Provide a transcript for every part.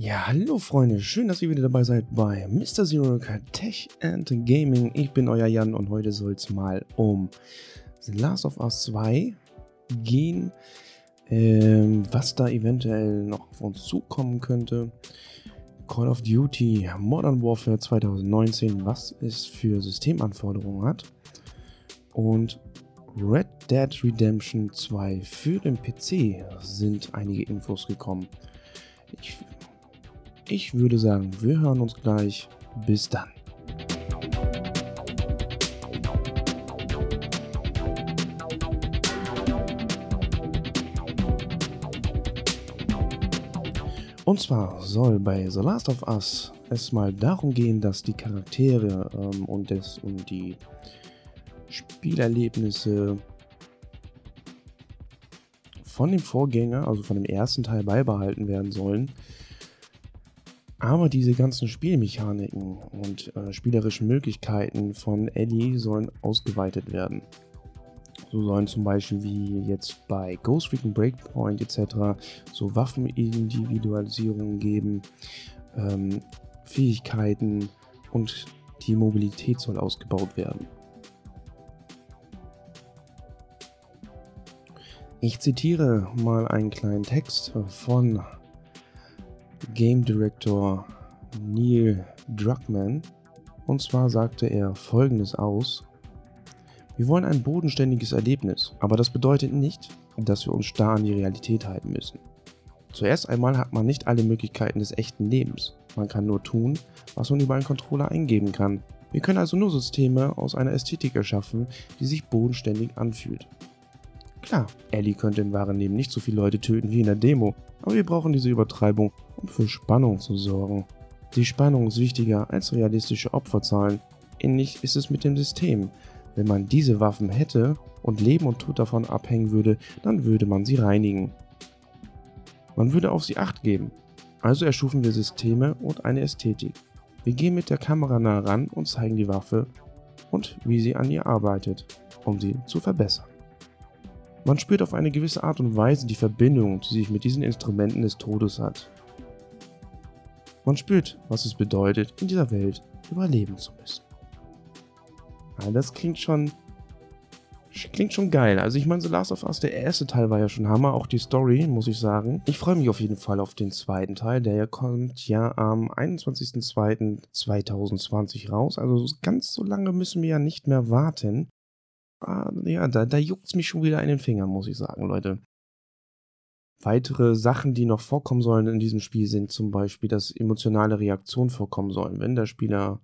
Ja, hallo Freunde, schön, dass ihr wieder dabei seid bei Mr. Zero Tech and Gaming. Ich bin euer Jan und heute soll es mal um The Last of Us 2 gehen, ähm, was da eventuell noch auf uns zukommen könnte. Call of Duty Modern Warfare 2019, was es für Systemanforderungen hat. Und Red Dead Redemption 2 für den PC sind einige Infos gekommen. Ich ich würde sagen, wir hören uns gleich. Bis dann. Und zwar soll bei The Last of Us es mal darum gehen, dass die Charaktere ähm, und, des, und die Spielerlebnisse von dem Vorgänger, also von dem ersten Teil beibehalten werden sollen. Aber diese ganzen Spielmechaniken und äh, spielerischen Möglichkeiten von Ellie sollen ausgeweitet werden. So sollen zum Beispiel wie jetzt bei Ghost Recon Breakpoint etc. so Waffenindividualisierungen geben, ähm, Fähigkeiten und die Mobilität soll ausgebaut werden. Ich zitiere mal einen kleinen Text von Game Director Neil Druckmann. Und zwar sagte er folgendes aus. Wir wollen ein bodenständiges Erlebnis, aber das bedeutet nicht, dass wir uns starr an die Realität halten müssen. Zuerst einmal hat man nicht alle Möglichkeiten des echten Lebens. Man kann nur tun, was man über einen Controller eingeben kann. Wir können also nur Systeme aus einer Ästhetik erschaffen, die sich bodenständig anfühlt. Klar, Ellie könnte im wahren Leben nicht so viele Leute töten wie in der Demo, aber wir brauchen diese Übertreibung, um für Spannung zu sorgen. Die Spannung ist wichtiger als realistische Opferzahlen. Ähnlich ist es mit dem System. Wenn man diese Waffen hätte und Leben und Tod davon abhängen würde, dann würde man sie reinigen. Man würde auf sie Acht geben. Also erschufen wir Systeme und eine Ästhetik. Wir gehen mit der Kamera nah ran und zeigen die Waffe und wie sie an ihr arbeitet, um sie zu verbessern. Man spürt auf eine gewisse Art und Weise die Verbindung, die sich mit diesen Instrumenten des Todes hat. Man spürt, was es bedeutet, in dieser Welt überleben zu müssen. Ja, das klingt schon. Klingt schon geil. Also ich meine, The Last of Us, der erste Teil war ja schon Hammer, auch die Story, muss ich sagen. Ich freue mich auf jeden Fall auf den zweiten Teil, der ja kommt ja am 21.02.2020 raus. Also ganz so lange müssen wir ja nicht mehr warten. Ah, ja, da, da juckt es mich schon wieder in den Fingern, muss ich sagen, Leute. Weitere Sachen, die noch vorkommen sollen in diesem Spiel, sind zum Beispiel, dass emotionale Reaktionen vorkommen sollen, wenn der Spieler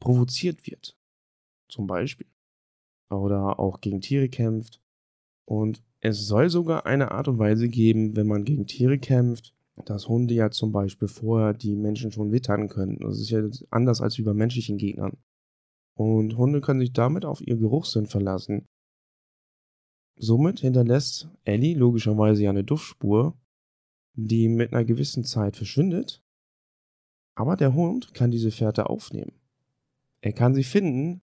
provoziert wird. Zum Beispiel. Oder auch gegen Tiere kämpft. Und es soll sogar eine Art und Weise geben, wenn man gegen Tiere kämpft, dass Hunde ja zum Beispiel vorher die Menschen schon wittern können. Das ist ja anders als wie bei menschlichen Gegnern. Und Hunde können sich damit auf ihr Geruchssinn verlassen. Somit hinterlässt Ellie logischerweise ja eine Duftspur, die mit einer gewissen Zeit verschwindet. Aber der Hund kann diese Fährte aufnehmen. Er kann sie finden,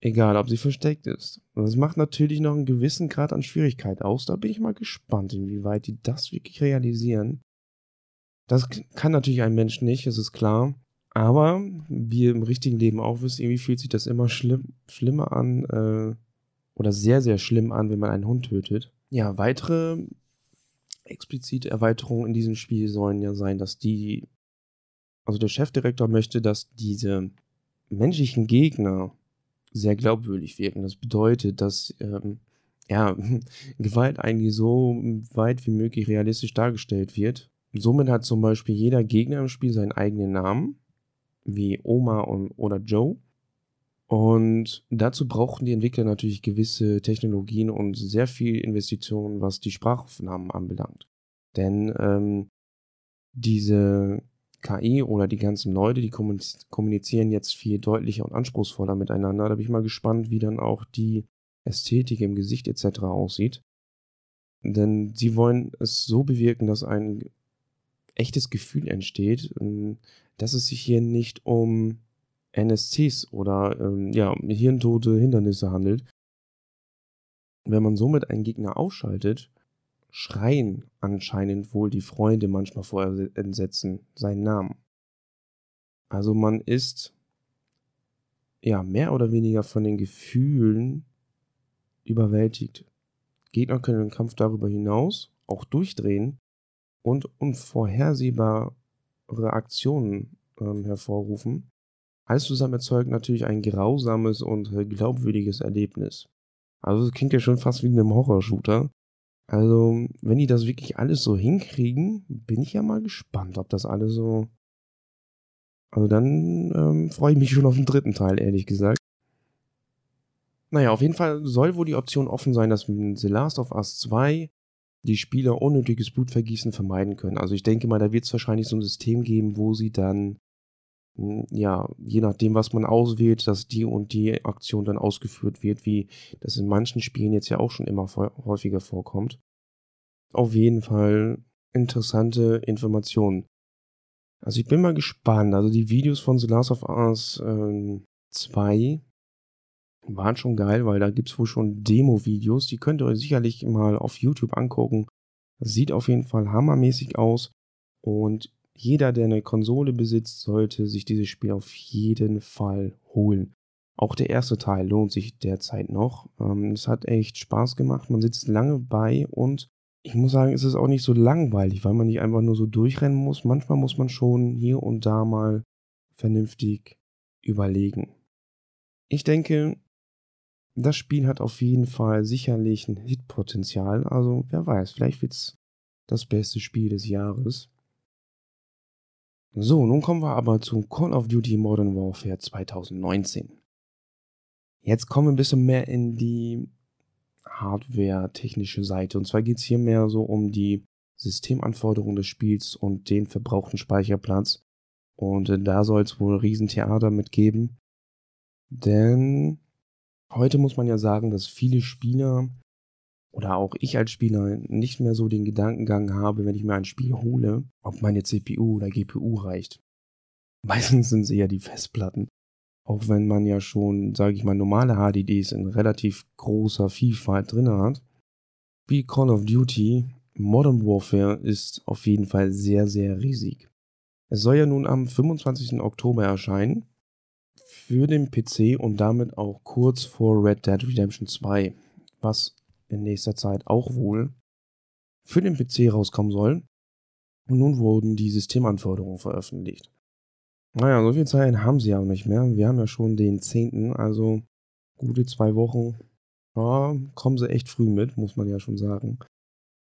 egal ob sie versteckt ist. Und das macht natürlich noch einen gewissen Grad an Schwierigkeit aus. Da bin ich mal gespannt, inwieweit die das wirklich realisieren. Das kann natürlich ein Mensch nicht, das ist klar. Aber wie im richtigen Leben auch wissen, irgendwie fühlt sich das immer schlimm, schlimmer an äh, oder sehr, sehr schlimm an, wenn man einen Hund tötet. Ja, weitere explizite Erweiterungen in diesem Spiel sollen ja sein, dass die, also der Chefdirektor möchte, dass diese menschlichen Gegner sehr glaubwürdig wirken. Das bedeutet, dass ähm, ja, Gewalt eigentlich so weit wie möglich realistisch dargestellt wird. Somit hat zum Beispiel jeder Gegner im Spiel seinen eigenen Namen wie Oma und, oder Joe. Und dazu brauchen die Entwickler natürlich gewisse Technologien und sehr viel Investitionen, was die Sprachaufnahmen anbelangt. Denn ähm, diese KI oder die ganzen Leute, die kommunizieren jetzt viel deutlicher und anspruchsvoller miteinander. Da bin ich mal gespannt, wie dann auch die Ästhetik im Gesicht etc. aussieht. Denn sie wollen es so bewirken, dass ein echtes Gefühl entsteht, ähm, dass es sich hier nicht um NSCs oder ähm, ja, hirntote Hindernisse handelt. Wenn man somit einen Gegner ausschaltet, schreien anscheinend wohl die Freunde manchmal vor Entsetzen seinen Namen. Also man ist ja mehr oder weniger von den Gefühlen überwältigt. Gegner können den Kampf darüber hinaus auch durchdrehen und unvorhersehbare Aktionen ähm, hervorrufen. Alles zusammen erzeugt natürlich ein grausames und äh, glaubwürdiges Erlebnis. Also es klingt ja schon fast wie in einem Horrorshooter. Also, wenn die das wirklich alles so hinkriegen, bin ich ja mal gespannt, ob das alles so. Also dann ähm, freue ich mich schon auf den dritten Teil, ehrlich gesagt. Naja, auf jeden Fall soll wohl die Option offen sein, dass mit The Last of Us 2 die Spieler unnötiges Blutvergießen vermeiden können. Also ich denke mal, da wird es wahrscheinlich so ein System geben, wo sie dann, ja, je nachdem, was man auswählt, dass die und die Aktion dann ausgeführt wird, wie das in manchen Spielen jetzt ja auch schon immer häufiger vorkommt. Auf jeden Fall interessante Informationen. Also ich bin mal gespannt. Also die Videos von The Last of Us äh, 2 waren schon geil, weil da gibt es wohl schon Demo-Videos. Die könnt ihr euch sicherlich mal auf YouTube angucken. Sieht auf jeden Fall hammermäßig aus. Und jeder, der eine Konsole besitzt, sollte sich dieses Spiel auf jeden Fall holen. Auch der erste Teil lohnt sich derzeit noch. Ähm, es hat echt Spaß gemacht. Man sitzt lange bei und ich muss sagen, es ist auch nicht so langweilig, weil man nicht einfach nur so durchrennen muss. Manchmal muss man schon hier und da mal vernünftig überlegen. Ich denke, das Spiel hat auf jeden Fall sicherlich ein Hitpotenzial. Also wer weiß, vielleicht wird es das beste Spiel des Jahres. So, nun kommen wir aber zu Call of Duty Modern Warfare 2019. Jetzt kommen wir ein bisschen mehr in die Hardware-technische Seite. Und zwar geht es hier mehr so um die Systemanforderungen des Spiels und den verbrauchten Speicherplatz. Und äh, da soll es wohl Riesentheater mitgeben. Denn Heute muss man ja sagen, dass viele Spieler oder auch ich als Spieler nicht mehr so den Gedankengang habe, wenn ich mir ein Spiel hole, ob meine CPU oder GPU reicht. Meistens sind sie ja die Festplatten. Auch wenn man ja schon, sage ich mal, normale HDDs in relativ großer Vielfalt drin hat. Wie Call of Duty Modern Warfare ist auf jeden Fall sehr, sehr riesig. Es soll ja nun am 25. Oktober erscheinen für den PC und damit auch kurz vor Red Dead Redemption 2, was in nächster Zeit auch wohl für den PC rauskommen soll. Und nun wurden die Systemanforderungen veröffentlicht. Naja, so viel Zeit haben sie auch nicht mehr. Wir haben ja schon den 10., also gute zwei Wochen. Ja, kommen sie echt früh mit, muss man ja schon sagen.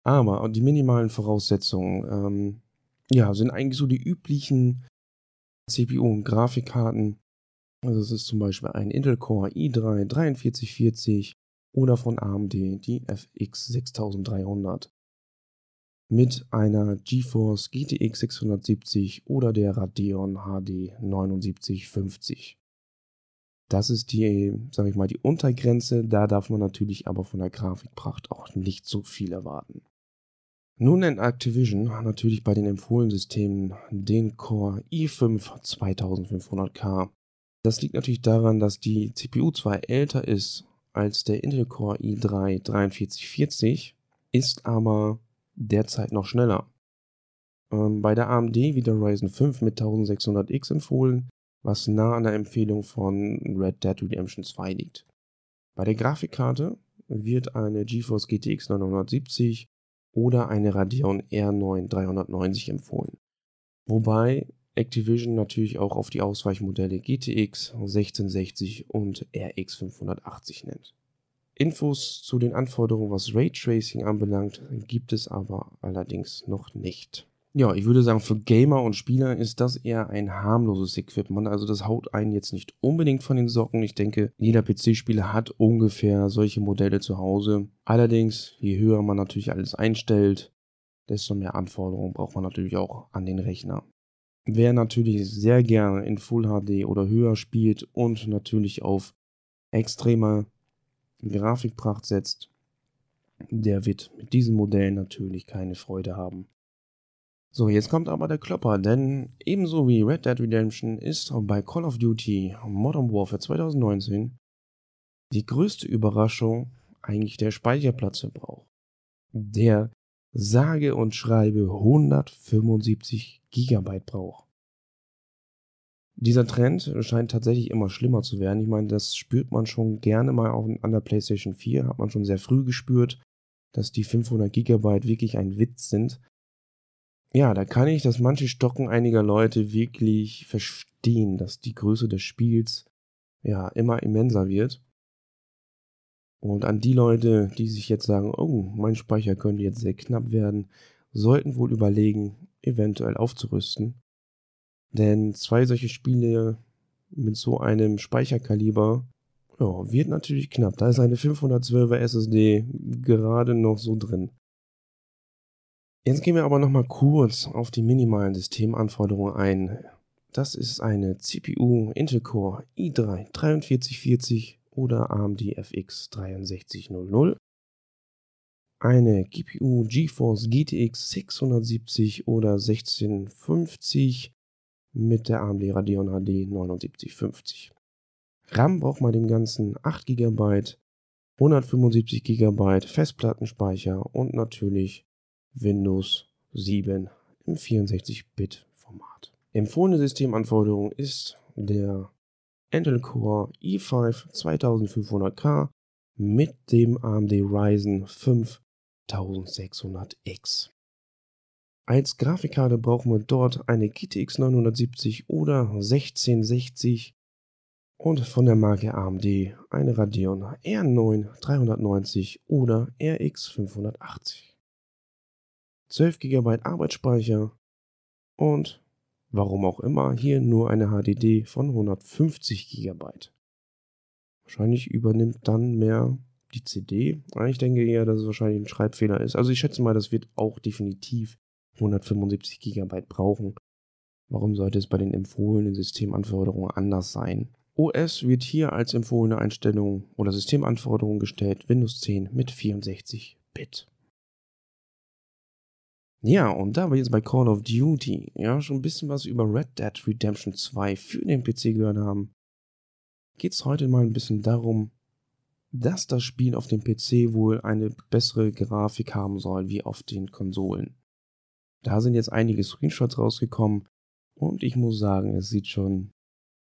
Aber die minimalen Voraussetzungen, ähm, ja, sind eigentlich so die üblichen CPU- und Grafikkarten, also es ist zum Beispiel ein Intel Core i3 4340 oder von AMD die FX 6300 mit einer GeForce GTX 670 oder der Radeon HD 7950. Das ist die, sage ich mal, die Untergrenze. Da darf man natürlich aber von der Grafikpracht auch nicht so viel erwarten. Nun nennt Activision natürlich bei den empfohlenen Systemen den Core i5 2500K das liegt natürlich daran, dass die CPU zwar älter ist als der Intel Core i3 4340, ist aber derzeit noch schneller. Ähm, bei der AMD wird der Ryzen 5 mit 1600X empfohlen, was nah an der Empfehlung von Red Dead Redemption 2 liegt. Bei der Grafikkarte wird eine GeForce GTX 970 oder eine Radeon R9 390 empfohlen. Wobei Activision natürlich auch auf die Ausweichmodelle GTX 1660 und RX 580 nennt. Infos zu den Anforderungen, was Raytracing anbelangt, gibt es aber allerdings noch nicht. Ja, ich würde sagen, für Gamer und Spieler ist das eher ein harmloses Equipment. Also das haut einen jetzt nicht unbedingt von den Socken. Ich denke, jeder PC-Spieler hat ungefähr solche Modelle zu Hause. Allerdings, je höher man natürlich alles einstellt, desto mehr Anforderungen braucht man natürlich auch an den Rechner. Wer natürlich sehr gerne in Full HD oder höher spielt und natürlich auf extreme Grafikpracht setzt, der wird mit diesem Modell natürlich keine Freude haben. So, jetzt kommt aber der Klopper, denn ebenso wie Red Dead Redemption ist bei Call of Duty Modern Warfare 2019 die größte Überraschung eigentlich der Speicherplatzverbrauch. Der sage und schreibe 175 GB braucht. Dieser Trend scheint tatsächlich immer schlimmer zu werden. Ich meine, das spürt man schon gerne mal auch an der PlayStation 4, hat man schon sehr früh gespürt, dass die 500 GB wirklich ein Witz sind. Ja, da kann ich das manche Stocken einiger Leute wirklich verstehen, dass die Größe des Spiels ja immer immenser wird. Und an die Leute, die sich jetzt sagen, oh, mein Speicher könnte jetzt sehr knapp werden, sollten wohl überlegen, eventuell aufzurüsten. Denn zwei solche Spiele mit so einem Speicherkaliber ja, wird natürlich knapp. Da ist eine 512er SSD gerade noch so drin. Jetzt gehen wir aber nochmal kurz auf die minimalen Systemanforderungen ein. Das ist eine CPU Intel Core i3 4340 oder AMD FX 6300. Eine GPU GeForce GTX 670 oder 1650 mit der AMD Radeon HD 7950. RAM braucht man dem Ganzen 8 GB, 175 GB Festplattenspeicher und natürlich Windows 7 im 64-Bit-Format. Empfohlene Systemanforderung ist der Intel Core i5 2500K mit dem AMD Ryzen 5 1600X. Als Grafikkarte brauchen wir dort eine GTX 970 oder 1660 und von der Marke AMD eine Radeon R9 390 oder RX 580. 12 GB Arbeitsspeicher und warum auch immer hier nur eine HDD von 150 GB. Wahrscheinlich übernimmt dann mehr die CD. Ich denke eher, dass es wahrscheinlich ein Schreibfehler ist. Also ich schätze mal, das wird auch definitiv 175 GB brauchen. Warum sollte es bei den empfohlenen Systemanforderungen anders sein? OS wird hier als empfohlene Einstellung oder Systemanforderung gestellt Windows 10 mit 64 Bit. Ja, und da wir jetzt bei Call of Duty ja schon ein bisschen was über Red Dead Redemption 2 für den PC gehört haben, geht es heute mal ein bisschen darum, dass das Spiel auf dem PC wohl eine bessere Grafik haben soll wie auf den Konsolen. Da sind jetzt einige Screenshots rausgekommen und ich muss sagen, es sieht schon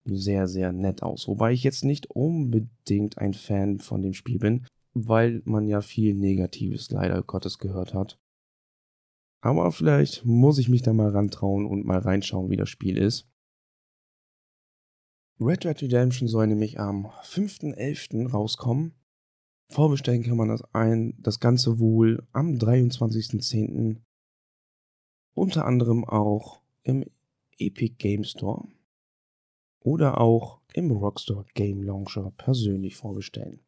sehr, sehr nett aus. Wobei ich jetzt nicht unbedingt ein Fan von dem Spiel bin, weil man ja viel Negatives leider Gottes gehört hat. Aber vielleicht muss ich mich da mal rantrauen und mal reinschauen, wie das Spiel ist. Red Dead Redemption soll nämlich am 5.11. rauskommen. Vorbestellen kann man das ein, das Ganze wohl am 23.10 unter anderem auch im Epic Game Store oder auch im Rockstar Game Launcher persönlich vorbestellen.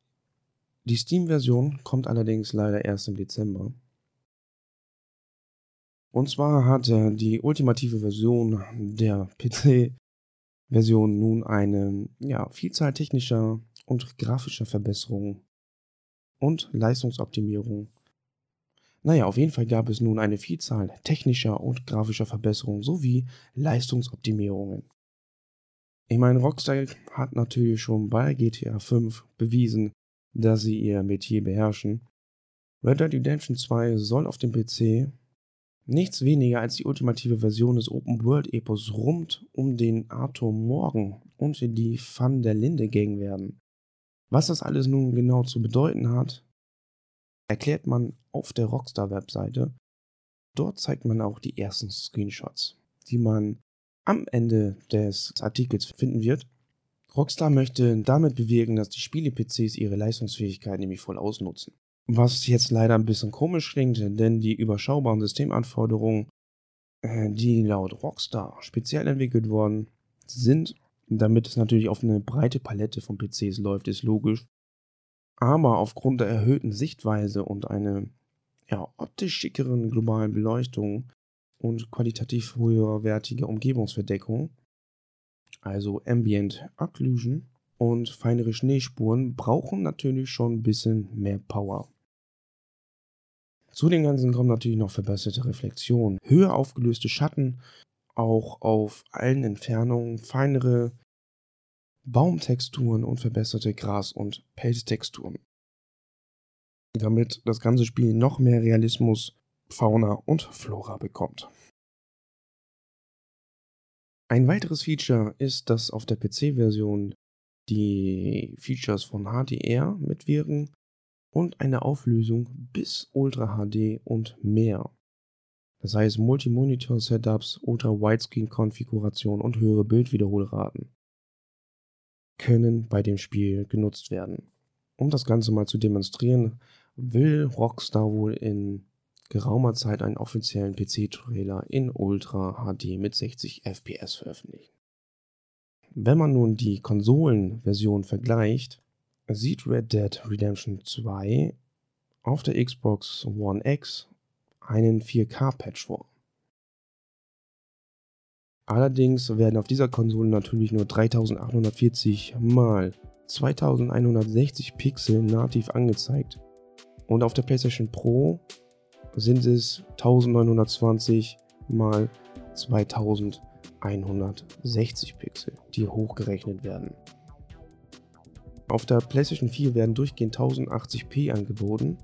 Die Steam-Version kommt allerdings leider erst im Dezember. Und zwar hat die ultimative Version der PC-Version nun eine ja, Vielzahl technischer und grafischer Verbesserungen und Leistungsoptimierung naja, auf jeden Fall gab es nun eine Vielzahl technischer und grafischer Verbesserungen sowie Leistungsoptimierungen. Ich meine, Rockstar hat natürlich schon bei GTA 5 bewiesen, dass sie ihr Metier beherrschen. Red Dead Redemption 2 soll auf dem PC nichts weniger als die ultimative Version des Open-World-Epos rund um den Arthur Morgan und die Fun der Linde Gang werden. Was das alles nun genau zu bedeuten hat, erklärt man auf der Rockstar-Webseite. Dort zeigt man auch die ersten Screenshots, die man am Ende des Artikels finden wird. Rockstar möchte damit bewirken, dass die Spiele-PCs ihre Leistungsfähigkeit nämlich voll ausnutzen. Was jetzt leider ein bisschen komisch klingt, denn die überschaubaren Systemanforderungen, äh, die laut Rockstar speziell entwickelt worden sind, damit es natürlich auf eine breite Palette von PCs läuft, ist logisch, aber aufgrund der erhöhten Sichtweise und einer ja, optisch schickeren globalen Beleuchtung und qualitativ höherwertige Umgebungsverdeckung, also Ambient Occlusion und feinere Schneespuren, brauchen natürlich schon ein bisschen mehr Power. Zu den Ganzen kommen natürlich noch verbesserte Reflexion, höher aufgelöste Schatten, auch auf allen Entfernungen, feinere Baumtexturen und verbesserte Gras- und Pelztexturen. Damit das ganze Spiel noch mehr Realismus Fauna und Flora bekommt. Ein weiteres Feature ist, dass auf der PC-Version die Features von HDR mitwirken und eine Auflösung bis Ultra HD und mehr. Das heißt Multi-Monitor-Setups, Ultra-Widescreen-Konfiguration und höhere Bildwiederholraten können bei dem Spiel genutzt werden. Um das Ganze mal zu demonstrieren, will Rockstar wohl in geraumer Zeit einen offiziellen PC-Trailer in Ultra HD mit 60 FPS veröffentlichen. Wenn man nun die Konsolenversion vergleicht, sieht Red Dead Redemption 2 auf der Xbox One X einen 4K-Patch vor. Allerdings werden auf dieser Konsole natürlich nur 3840 x 2160 Pixel nativ angezeigt und auf der PlayStation Pro sind es 1920 mal 2160 Pixel, die hochgerechnet werden. Auf der PlayStation 4 werden durchgehend 1080p angeboten,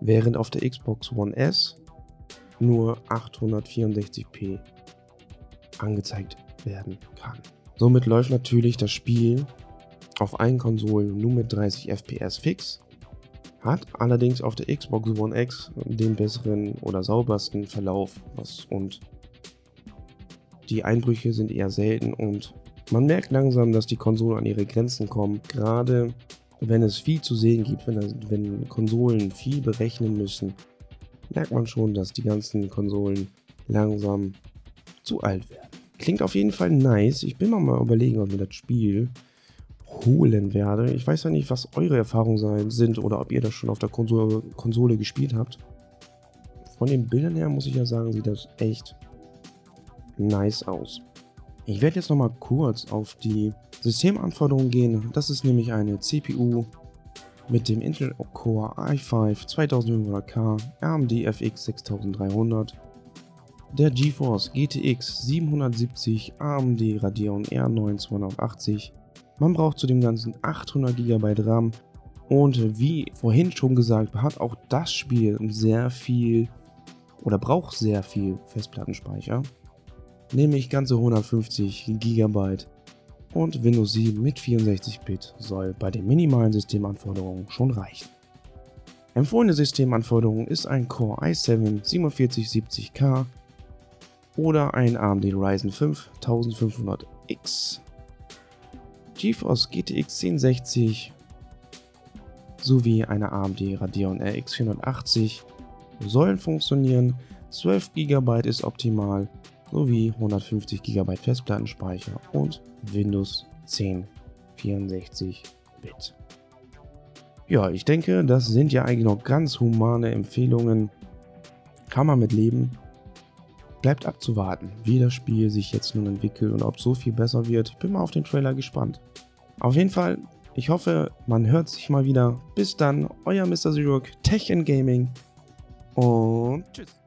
während auf der Xbox One S nur 864p angezeigt werden kann. Somit läuft natürlich das Spiel auf allen Konsolen nur mit 30 FPS fix hat allerdings auf der Xbox One X den besseren oder saubersten Verlauf und die Einbrüche sind eher selten und man merkt langsam, dass die Konsolen an ihre Grenzen kommen. Gerade wenn es viel zu sehen gibt, wenn, wenn Konsolen viel berechnen müssen, merkt man schon, dass die ganzen Konsolen langsam zu alt werden. Klingt auf jeden Fall nice. Ich bin mal überlegen, ob mir das Spiel holen werde. Ich weiß ja nicht, was eure Erfahrungen sein, sind oder ob ihr das schon auf der Konsole, Konsole gespielt habt. Von den Bildern her muss ich ja sagen, sieht das echt nice aus. Ich werde jetzt nochmal kurz auf die Systemanforderungen gehen. Das ist nämlich eine CPU mit dem Intel Core i5 2500K, AMD FX 6300, der GeForce GTX 770, AMD Radeon R9 280, man braucht zu dem Ganzen 800 GB RAM und wie vorhin schon gesagt, hat auch das Spiel sehr viel oder braucht sehr viel Festplattenspeicher, nämlich ganze 150 GB und Windows 7 mit 64-Bit soll bei den minimalen Systemanforderungen schon reichen. Empfohlene Systemanforderung ist ein Core i7 4770K oder ein AMD Ryzen 5 1500X GeForce GTX 1060 sowie eine AMD Radeon RX 480 sollen funktionieren, 12 GB ist optimal sowie 150 GB Festplattenspeicher und Windows 10 64-Bit. Ja, ich denke, das sind ja eigentlich noch ganz humane Empfehlungen. Kann man mit leben. Bleibt abzuwarten, wie das Spiel sich jetzt nun entwickelt und ob so viel besser wird. Ich bin mal auf den Trailer gespannt. Auf jeden Fall, ich hoffe, man hört sich mal wieder. Bis dann, euer Mr. Zurok, Tech and Gaming und tschüss.